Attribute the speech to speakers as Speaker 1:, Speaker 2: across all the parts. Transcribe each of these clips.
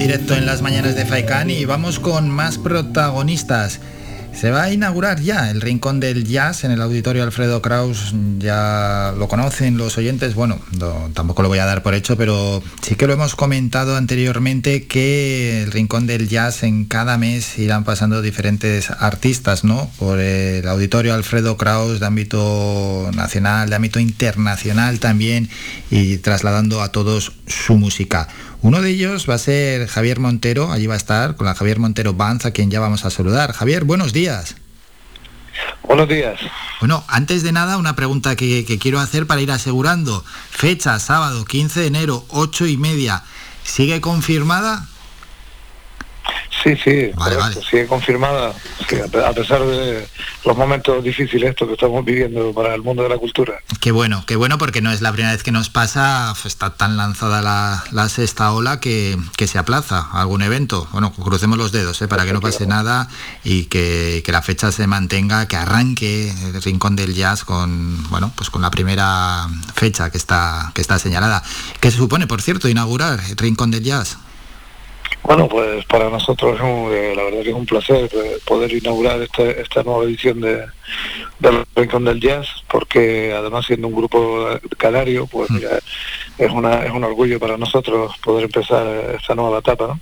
Speaker 1: directo en las mañanas de Faikán y vamos con más protagonistas. Se va a inaugurar ya el Rincón del Jazz en el Auditorio Alfredo Kraus. Ya lo conocen los oyentes. Bueno, tampoco lo voy a dar por hecho, pero sí que lo hemos comentado anteriormente que el Rincón del Jazz en cada mes irán pasando diferentes artistas, ¿no? Por el Auditorio Alfredo Kraus de ámbito nacional, de ámbito internacional también y trasladando a todos su música. Uno de ellos va a ser Javier Montero, allí va a estar con la Javier Montero Banz, a quien ya vamos a saludar. Javier, buenos días.
Speaker 2: Buenos días.
Speaker 1: Bueno, antes de nada, una pregunta que, quiero hacer para ir asegurando. Fecha, sábado 15 de enero, 8 y media. ¿Sigue confirmada?
Speaker 2: Sí, sí, sigue confirmada, a pesar de los momentos difíciles estos que estamos viviendo para el mundo de la cultura.
Speaker 1: Qué bueno, qué bueno, porque no es la primera vez que nos pasa, está tan lanzada la, sexta ola que, se aplaza algún evento. Bueno, crucemos los dedos ¿eh? para que no pase nada y que, la fecha se mantenga, que arranque el Rincón del Jazz con, bueno, pues con la primera fecha que está, que está señalada. ¿Qué se supone, por cierto, inaugurar el Rincón del Jazz?
Speaker 2: Bueno, pues para nosotros eh, la verdad que es un placer eh, poder inaugurar este, esta nueva edición de, del Rincón del Jazz, porque además siendo un grupo canario, pues mm. mira, es, una, es un orgullo para nosotros poder empezar esta nueva etapa.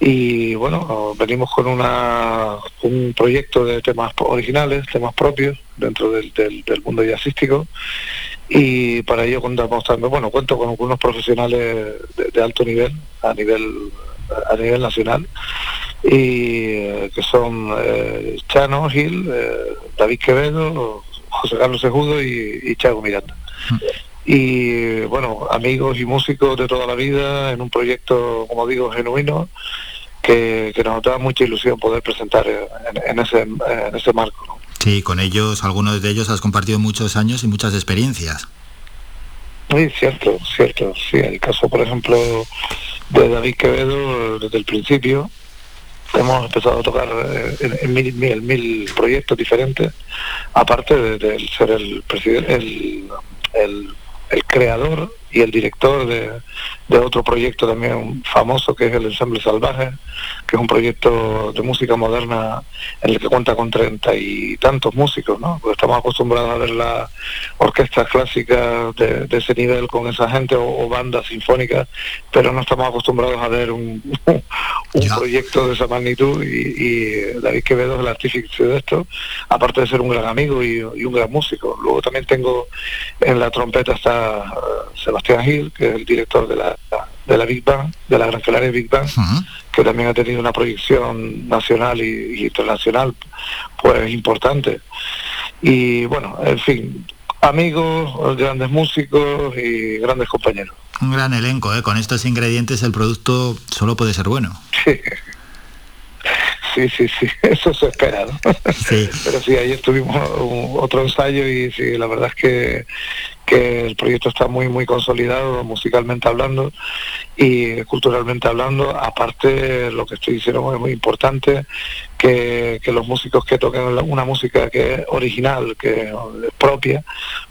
Speaker 2: Y bueno, venimos con una, un proyecto de temas originales, temas propios dentro del, del, mundo jazzístico y para ello contamos también, bueno, cuento con algunos profesionales de alto nivel, a nivel a nivel nacional y eh, que son eh, Chano Gil, eh, David Quevedo, José Carlos Sejudo y, y Chago Miranda. Y bueno, amigos y músicos de toda la vida en un proyecto, como digo, genuino, que, nos da mucha ilusión poder presentar en, ese, en ese marco.
Speaker 1: Sí, con ellos, algunos de ellos has compartido muchos años y muchas experiencias.
Speaker 2: Sí, cierto, cierto. Sí, el caso, por ejemplo, de David Quevedo, desde el principio, hemos empezado a tocar eh, en, mil, proyectos diferentes, aparte de, ser el, presidente, el, el creador y el director de, de, otro proyecto también famoso que es el Ensemble Salvaje, que es un proyecto de música moderna en el que cuenta con treinta y tantos músicos, ¿no? Porque estamos acostumbrados a ver las orquestas clásicas de, ese nivel con esa gente o, bandas sinfónicas, pero no estamos acostumbrados a ver un, un proyecto de esa magnitud y, David Quevedo es el artífice de esto, aparte de ser un gran amigo y, un gran músico. Luego también tengo en la trompeta está uh, Sebastián Gil, que es el director de la de la Big Bang, de la Gran Canaria Big Bang, que también ha tenido una proyección nacional y, internacional pues importante. Y bueno, en fin, amigos, grandes músicos y grandes compañeros.
Speaker 1: Un gran elenco, ¿eh? con estos ingredientes el producto solo puede ser bueno.
Speaker 2: Sí, sí, sí, eso se espera, ¿no? Pero sí, ayer tuvimos otro ensayo y sí, la verdad es que que el proyecto está muy muy consolidado musicalmente hablando y culturalmente hablando. Aparte lo que estoy diciendo es muy importante que, los músicos que toquen una música que es original que es propia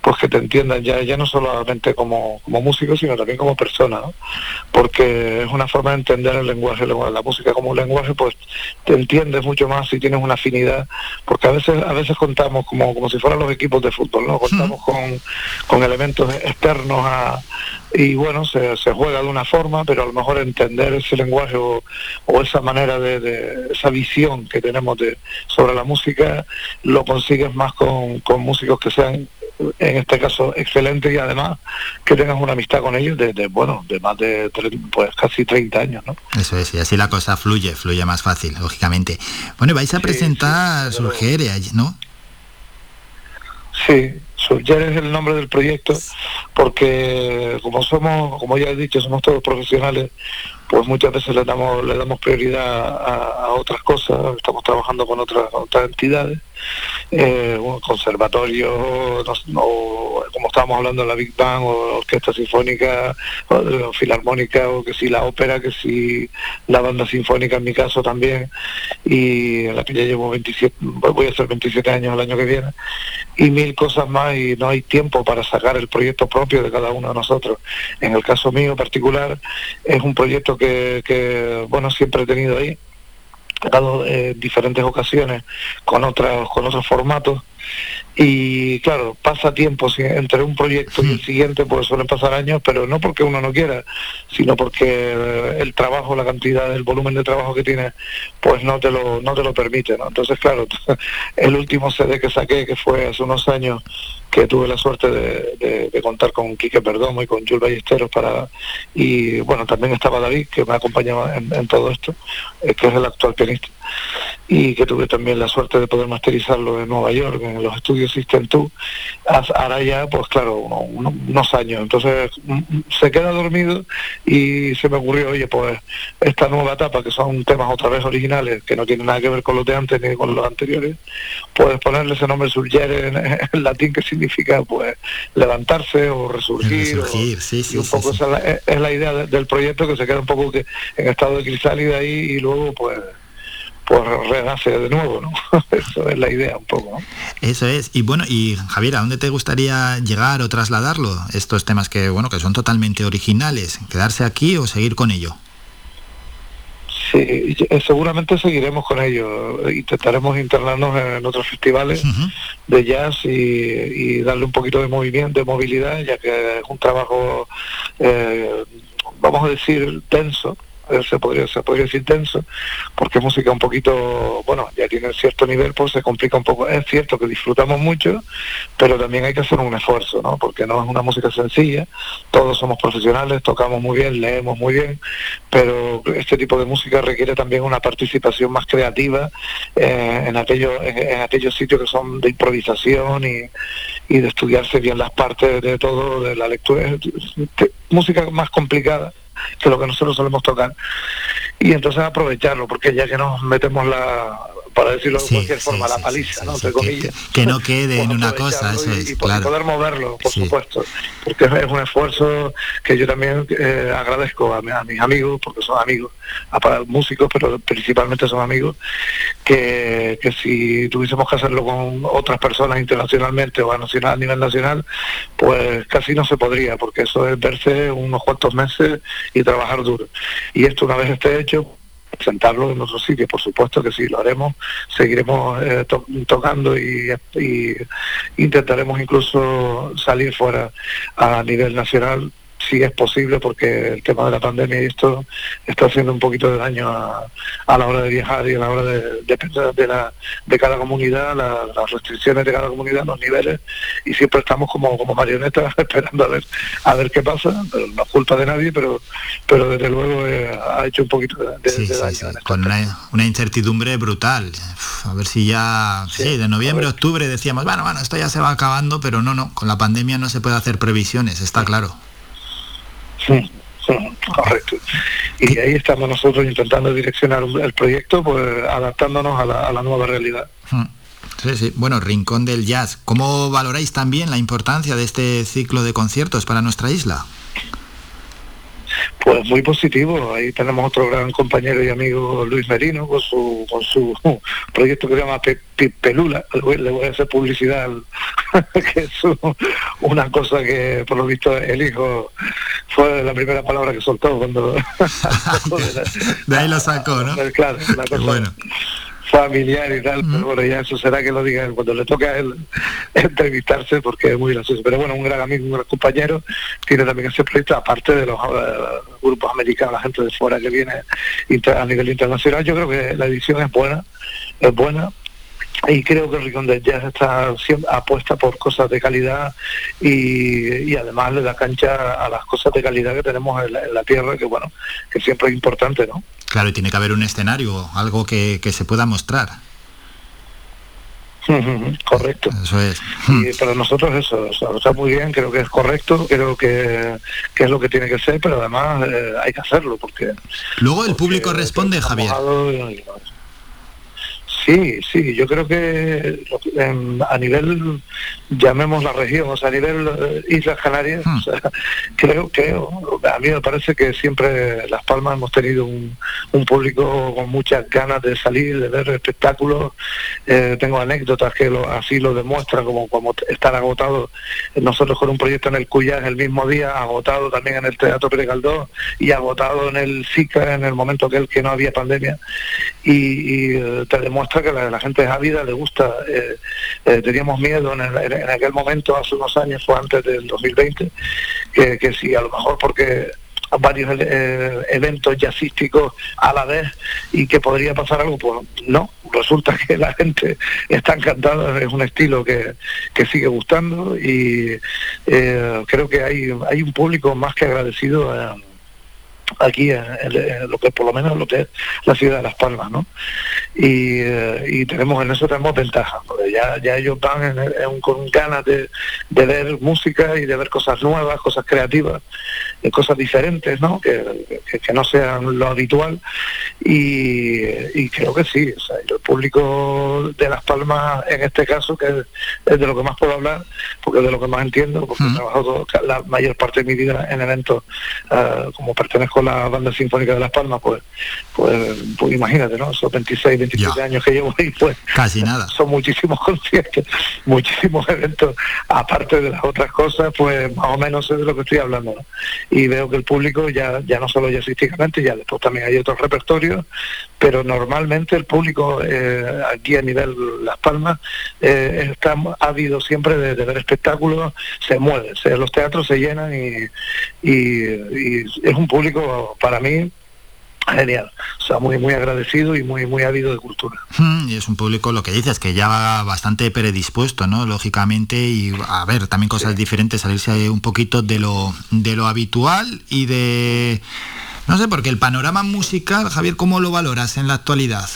Speaker 2: pues que te entiendan ya ya no solamente como, como músico sino también como persona porque es una forma de entender el lenguaje la música como un lenguaje pues te entiendes mucho más si tienes una afinidad porque a veces a veces contamos como como si fueran los equipos de fútbol no contamos con, con elementos externos a, y bueno, se, juega de una forma, pero a lo mejor entender ese lenguaje o, esa manera de, esa visión que tenemos de, sobre la música, lo consigues más con, músicos que sean en este caso excelentes y además que tengas una amistad con ellos de, bueno de más de pues casi 30 años ¿no?
Speaker 1: eso es y así la cosa fluye fluye más fácil lógicamente bueno vais a presentar sí, ¿no?
Speaker 2: sí Subyer es el nombre del proyecto porque como somos, como ya he dicho, somos todos profesionales, pues muchas veces le damos, le damos prioridad a, otras cosas, estamos trabajando con otras, otras entidades eh, un conservatorio, como estábamos hablando de la Big Bang o orquesta sinfónica o, filarmónica o que si la ópera, que si la banda sinfónica en mi caso también. Y en la que ya llevo 27, voy a ser 27 años el año que viene. Y mil cosas más y no hay tiempo para sacar el proyecto propio de cada uno de nosotros. En el caso mío particular es un proyecto que, que bueno, siempre he tenido ahí dado eh, diferentes ocasiones con otros con otros formatos y claro pasa tiempo entre un proyecto y el siguiente pues suelen pasar años pero no porque uno no quiera sino porque el trabajo la cantidad el volumen de trabajo que tiene pues no te lo no te lo permite ¿no? entonces claro el último CD que saqué que fue hace unos años que tuve la suerte de, contar con Quique Perdomo y con Jules Ballesteros para y bueno también estaba David que me acompañaba en, todo esto eh, que es el actual pianista y que tuve también la suerte de poder masterizarlo en Nueva York, en los estudios System 2, ahora ya, pues claro, unos años. Entonces mm, mm, se queda dormido y se me ocurrió, oye, pues esta nueva etapa, que son temas otra vez originales, que no tienen nada que ver con los de antes ni con los anteriores, pues ponerle ese nombre surgere en, latín, que significa pues levantarse o resurgir. sí, un poco esa es la, idea del proyecto, que se queda un poco que en estado de crisálida ahí y luego pues pues renace de nuevo, ¿no? Eso es la idea un poco, ¿no?
Speaker 1: Eso es. Y bueno, y Javier, ¿a dónde te gustaría llegar o trasladarlo? Estos temas que, bueno, que son totalmente originales, ¿quedarse aquí o seguir con ello?
Speaker 2: Sí, eh, seguramente seguiremos con ello. Intentaremos internarnos en otros festivales de jazz y, darle un poquito de movimiento, de movilidad, ya que es un trabajo, eh, vamos a decir, tenso, se podría, se podría decir tenso, porque música un poquito, bueno, ya tiene cierto nivel, pues se complica un poco. Es cierto que disfrutamos mucho, pero también hay que hacer un esfuerzo, ¿no? Porque no es una música sencilla, todos somos profesionales, tocamos muy bien, leemos muy bien, pero este tipo de música requiere también una participación más creativa eh, en, aquellos, en, aquellos sitios que son de improvisación y, y de estudiarse bien las partes de todo, de la lectura. música más complicada que lo que nosotros solemos tocar. Y entonces aprovecharlo, porque ya que nos metemos la, para decirlo de cualquier forma, la paliza, ¿no?
Speaker 1: Que, no quede en una cosa, eso
Speaker 2: es, y, poder moverlo, por supuesto, porque es un esfuerzo que yo también eh, agradezco a, mis amigos, porque son amigos, a, músicos, pero principalmente son amigos, que, que, si tuviésemos que hacerlo con otras personas internacionalmente o a, nacional, a nivel nacional, pues casi no se podría, porque eso es verse unos cuantos meses y trabajar duro. Y esto una vez esté hecho, presentarlo en otro sitio, por supuesto que sí, lo haremos, seguiremos eh, tocando y, intentaremos incluso salir fuera a nivel nacional si es posible, porque el tema de la pandemia y esto está haciendo un poquito de daño a, la hora de viajar y a la hora de depender de, la, de cada comunidad, las restricciones de cada comunidad, los niveles, y siempre estamos como, como marionetas esperando a ver a ver qué pasa, pero no es culpa de nadie, pero pero desde luego eh, ha hecho un poquito de, daño.
Speaker 1: Este con una, incertidumbre brutal. a ver si ya, sí, de noviembre, octubre decíamos, bueno, bueno, esto ya se va acabando, pero no, no, con la pandemia no se puede hacer previsiones, está claro.
Speaker 2: Sí, sí, correcto. Y ahí estamos nosotros intentando direccionar el proyecto, pues adaptándonos a la, a la nueva realidad. Hmm.
Speaker 1: Sí, sí. Bueno, Rincón del Jazz. ¿Cómo valoráis también la importancia de este ciclo de conciertos para nuestra isla?
Speaker 2: Pues muy positivo. Ahí tenemos otro gran compañero y amigo, Luis Merino, con su, con su proyecto que se llama Pelula. Le voy a hacer publicidad, que es una cosa que por lo visto el hijo fue la primera palabra que soltó cuando...
Speaker 1: de ahí lo sacó, ¿no?
Speaker 2: Claro, una cosa... Bueno familiar y tal, pero bueno, ya eso será que lo diga cuando le toque a él entrevistarse porque es muy gracioso. Pero bueno, un gran amigo, un gran compañero, tiene también ese proyecto, aparte de los eh, grupos americanos, la gente de fuera que viene a nivel internacional. Yo creo que la edición es buena, es buena, y creo que el Rincón Jazz está apuesta por cosas de calidad y, además le da cancha a las cosas de calidad que tenemos en la, tierra, que bueno, que siempre es importante, ¿no?
Speaker 1: Claro, y tiene que haber un escenario, algo que, se pueda mostrar.
Speaker 2: correcto.
Speaker 1: Eso es.
Speaker 2: Y para nosotros eso, está muy bien, creo que es correcto, creo que, es lo que tiene que ser, pero además eh, hay que hacerlo porque...
Speaker 1: Luego el público responde, Javier.
Speaker 2: Sí, sí, yo creo que a nivel, llamemos la región, o sea, a nivel eh, Islas Canarias, hmm. creo, que a mí me parece que siempre Las Palmas hemos tenido un, público con muchas ganas de salir, de ver espectáculos. Eh, tengo anécdotas que así lo demuestran, como, como estar agotado nosotros con un proyecto en el en el mismo día, agotado también en el Teatro Pérez y agotado en el SICA en el momento que, el, que no había pandemia. Y, eh, te demuestra que la, gente es ávida, le gusta. Eh, eh, teníamos miedo en, en, aquel momento, hace unos años, fue antes del 2020, que, que si a lo mejor porque varios eventos jazzísticos a la vez y que podría pasar algo, pues no, resulta que la gente está encantada, es un estilo que, sigue gustando y creo que hay, hay un público más que agradecido aquí en, lo que por lo menos lo que es la ciudad de Las Palmas, ¿no? Y, eh, tenemos en eso tenemos ventaja, porque ya, ya ellos van con ganas de, ver música y de ver cosas nuevas, cosas creativas, eh, cosas diferentes, ¿no? Que, no sean lo habitual y, creo que sí, o sea, el público de Las Palmas en este caso, que es, de lo que más puedo hablar, porque es de lo que más entiendo, porque he trabajado la mayor parte de mi vida en eventos eh, como pertenezco la banda sinfónica de Las Palmas, pues, pues, pues imagínate, ¿no? Esos 26, 27 años que llevo ahí, pues
Speaker 1: casi nada.
Speaker 2: Son muchísimos conciertos, muchísimos eventos, aparte de las otras cosas, pues más o menos es de lo que estoy hablando, Y veo que el público ya, ya no solo jazzísticamente, ya después también hay otros repertorios, pero normalmente el público eh, aquí a nivel Las Palmas eh, está ávido siempre de, ver espectáculos, se mueve, los teatros se llenan y, y es un público para mí genial. O sea, muy muy agradecido y muy muy ávido de cultura.
Speaker 1: Hmm, y es un público, lo que dices, que ya va bastante predispuesto, ¿no? Lógicamente, y a ver, también cosas diferentes, salirse un poquito de lo, de lo habitual y de no sé, porque el panorama musical, Javier, ¿cómo lo valoras en la actualidad?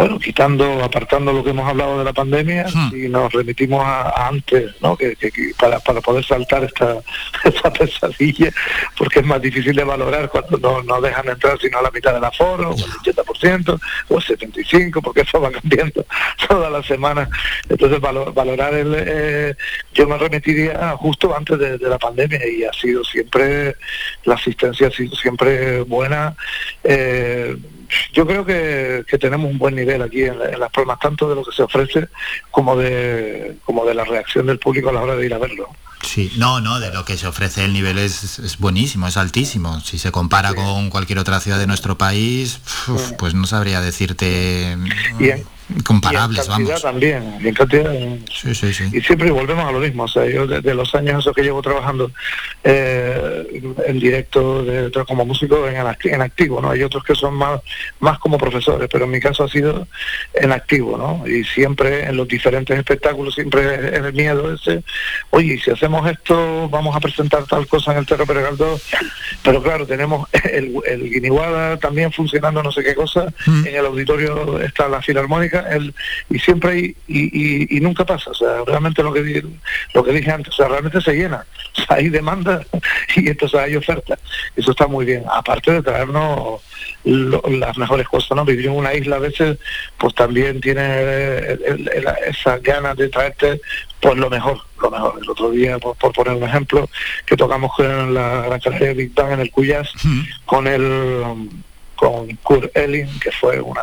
Speaker 2: Bueno, quitando, apartando lo que hemos hablado de la pandemia, hmm. y nos remitimos a, antes, ¿no? Que, para, para, poder saltar esta, esta pesadilla, porque es más difícil de valorar cuando no, no dejan entrar sino a la mitad del aforo, o el 80%, o el 75%, porque eso va cambiando todas las semanas. Entonces, valorar el... Eh, yo me remitiría justo antes de, la pandemia y ha sido siempre, la asistencia ha sido siempre buena. Eh, yo creo que, tenemos un buen nivel aquí en, Las Palmas, tanto de lo que se ofrece como de, como de la reacción del público a la hora de ir a verlo.
Speaker 1: Sí, no, no, de lo que se ofrece el nivel es, buenísimo, es altísimo. Si se compara con cualquier otra ciudad de nuestro país, pues no sabría decirte comparables,
Speaker 2: y en
Speaker 1: vamos.
Speaker 2: también, y en cantidad. Sí, sí, sí. Y siempre volvemos a lo mismo. O sea, yo desde los años esos que llevo trabajando eh, en directo de, como músico en, en, activo, ¿no? Hay otros que son más, más como profesores, pero en mi caso ha sido en activo, ¿no? Y siempre en los diferentes espectáculos, siempre es el miedo ese, oye, si hacemos esto, vamos a presentar tal cosa en el Terro Peregaldo, pero claro, tenemos el, el Guiniguada también funcionando no sé qué cosa, mm. en el auditorio está la Filarmónica, y siempre hay, y, nunca pasa, o sea, realmente lo que, lo que dije antes, o sea, realmente se llena, hay demanda y entonces hay oferta, eso está muy bien, aparte de traernos las mejores cosas, ¿no? Vivir en una isla a veces, pues también tiene esas ganas de traerte pues lo mejor, lo mejor. El otro día, por, poner un ejemplo, que tocamos con la Gran Canaria Big Bang en el Cuyas, con el con Kurt Elling, que fue una,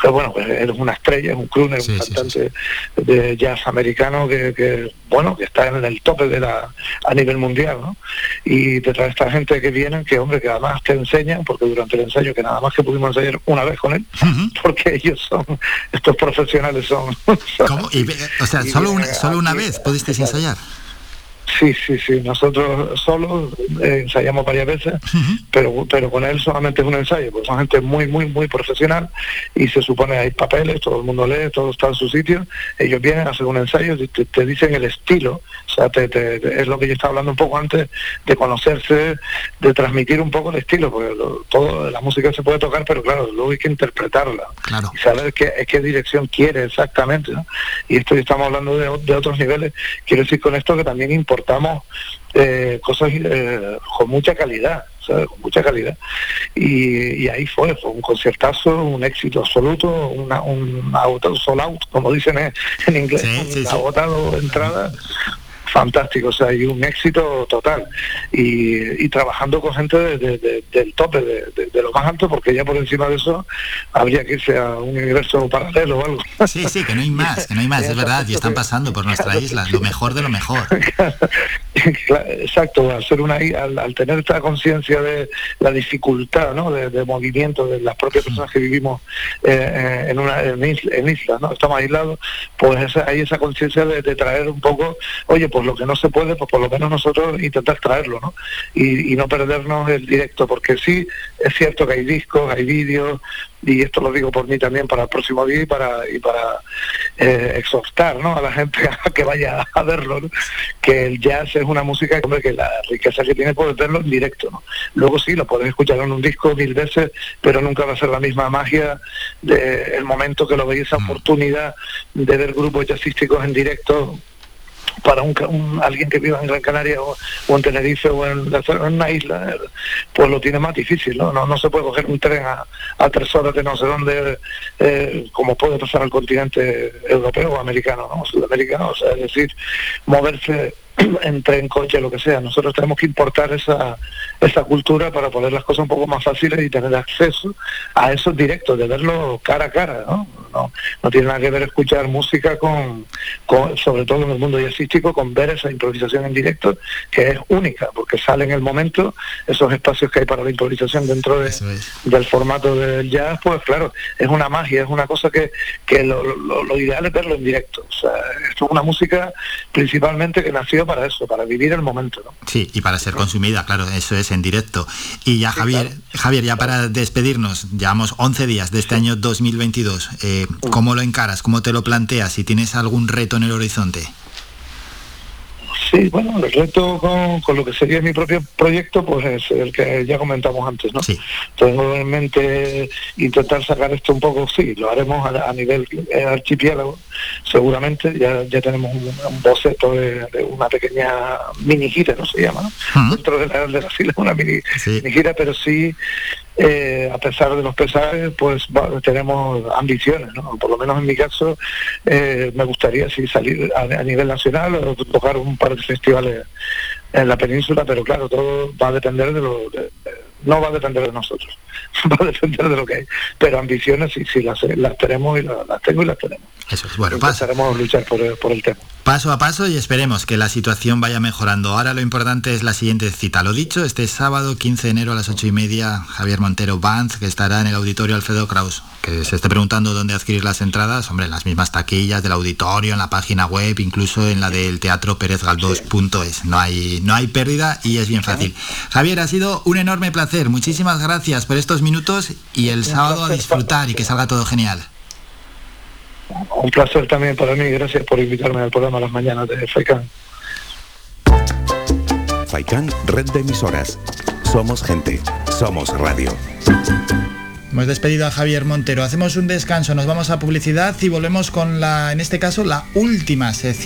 Speaker 2: que bueno, pues es una estrella, es un crooner, un cantante de jazz americano que, bueno, que está en el tope de la, a nivel mundial, ¿no? Y te trae esta gente que vienen, que hombre, que además te enseñan, porque durante el ensayo, que nada más que pudimos ensayar una vez con él, porque ellos son, estos profesionales son...
Speaker 1: ¿Cómo? o sea, solo una, solo una vez pudisteis ensayar.
Speaker 2: Sí, sí, sí. Nosotros solos eh, ensayamos varias veces, pero pero con él solamente es un ensayo, porque son gente muy, muy, muy profesional y se supone hay papeles, todo el mundo lee, todo está en su sitio. Ellos vienen, a hacer un ensayo, te, te dicen el estilo, o sea, es lo que yo estaba hablando un poco antes, de conocerse, de transmitir un poco el estilo, porque todo la música se puede tocar, pero claro, luego hay que interpretarla y saber qué, qué dirección quiere exactamente. Y esto estamos hablando de, de otros niveles. Quiero decir con esto que también importa importamos eh, cosas eh, con mucha calidad. Con mucha calidad. Y, ahí fue, fue un conciertazo, un éxito absoluto, una, un auto sold out, como dicen en, inglés, un agotado de entrada fantástico, o sea, hay un éxito total. Y, trabajando con gente del tope, de, lo más alto, porque ya por encima de eso habría que irse a un universo paralelo o algo.
Speaker 1: Sí, sí, que no hay más, que no hay más, es verdad, y están pasando por nuestra isla, lo mejor de lo mejor.
Speaker 2: Exacto, al, ser una, al, tener esta conciencia de la dificultad ¿no? de, movimiento de las propias personas que vivimos eh, eh, en una en, isla, ¿no? estamos aislados, pues hay esa conciencia de, de traer un poco, oye, pues lo que no se puede, pues por lo menos nosotros intentar traerlo, ¿no? Y, no perdernos el directo, porque sí, es cierto que hay discos, hay vídeos, y esto lo digo por mí también para el próximo día y para y para eh, exhortar ¿no? a la gente a que vaya a verlo que el jazz es una música hombre, que la riqueza que tiene puedes verlo en directo ¿no? luego sí lo puedes escuchar en un disco mil veces pero nunca va a ser la misma magia del momento que lo veis esa mm. oportunidad de ver grupos jazzísticos en directo para un, alguien que viva en Gran Canaria o, en Tenerife o en, una isla, pues lo tiene más difícil, ¿no? No, se puede coger un tren a, tres horas de no sé dónde, eh, como puede pasar al continente europeo o americano, ¿no? Sudamericano, o sea, es decir, moverse en coche, lo que sea. Nosotros tenemos que importar esa, esa cultura para poner las cosas un poco más fáciles y tener acceso a esos directos, de verlo cara a cara, ¿no? No, tiene nada que ver escuchar música con, sobre todo en el mundo jazzístico, con ver esa improvisación en directo, que es única, porque sale en el momento esos espacios que hay para la improvisación dentro de, del formato del jazz, pues claro, es una magia, es una cosa que, que lo, lo ideal es verlo en directo. O sea, esto es una música principalmente que nació para eso, para vivir el momento. ¿no?
Speaker 1: Sí, y para ser consumida, claro, eso es en directo. Y ya Javier, Javier, ya para despedirnos, llevamos 11 días de este año 2022. Eh, ¿Cómo lo encaras? ¿Cómo te lo planteas? Si tienes algún reto en el horizonte.
Speaker 2: Sí, bueno, el reto con, lo que sería mi propio proyecto, pues es el que ya comentamos antes, ¿no? Sí. Tengo en mente intentar sacar esto un poco, sí, lo haremos a, nivel eh, archipiélago, seguramente, ya, ya tenemos un, boceto de, una pequeña mini gira, ¿no? Se llama, Dentro de la, de la fila, una mini gira, pero sí eh, a pesar de los pesares, pues tenemos ambiciones, ¿no? Por lo menos en mi caso, eh, me gustaría sí, salir a, nivel nacional o tocar un par de festivales en la península, pero claro, todo va a depender de lo... no va a depender de nosotros, va a depender de lo que hay. Pero ambiciones sí, sí las, las tenemos y las, tengo y las tenemos.
Speaker 1: Eso es bueno.
Speaker 2: Empezaremos a luchar por, por el tema.
Speaker 1: Paso a paso y esperemos que la situación vaya mejorando. Ahora lo importante es la siguiente cita. Lo dicho, este sábado 15 de enero a las 8 y media, Javier Montero Banz, que estará en el auditorio Alfredo Kraus. Que se esté preguntando dónde adquirir las entradas, hombre, en las mismas taquillas del auditorio, en la página web, incluso en la del teatro Galdós.es. No hay, no hay pérdida y es bien fácil. Javier, ha sido un enorme placer. Muchísimas gracias por estos minutos y el sábado a disfrutar y que salga todo genial.
Speaker 2: Un placer también para mí, gracias por invitarme al programa Las Mañanas de FAICAN.
Speaker 3: FAICAN, red de emisoras. Somos gente, somos radio.
Speaker 1: Hemos despedido a Javier Montero. Hacemos un descanso, nos vamos a publicidad y volvemos con la, en este caso, la última sección.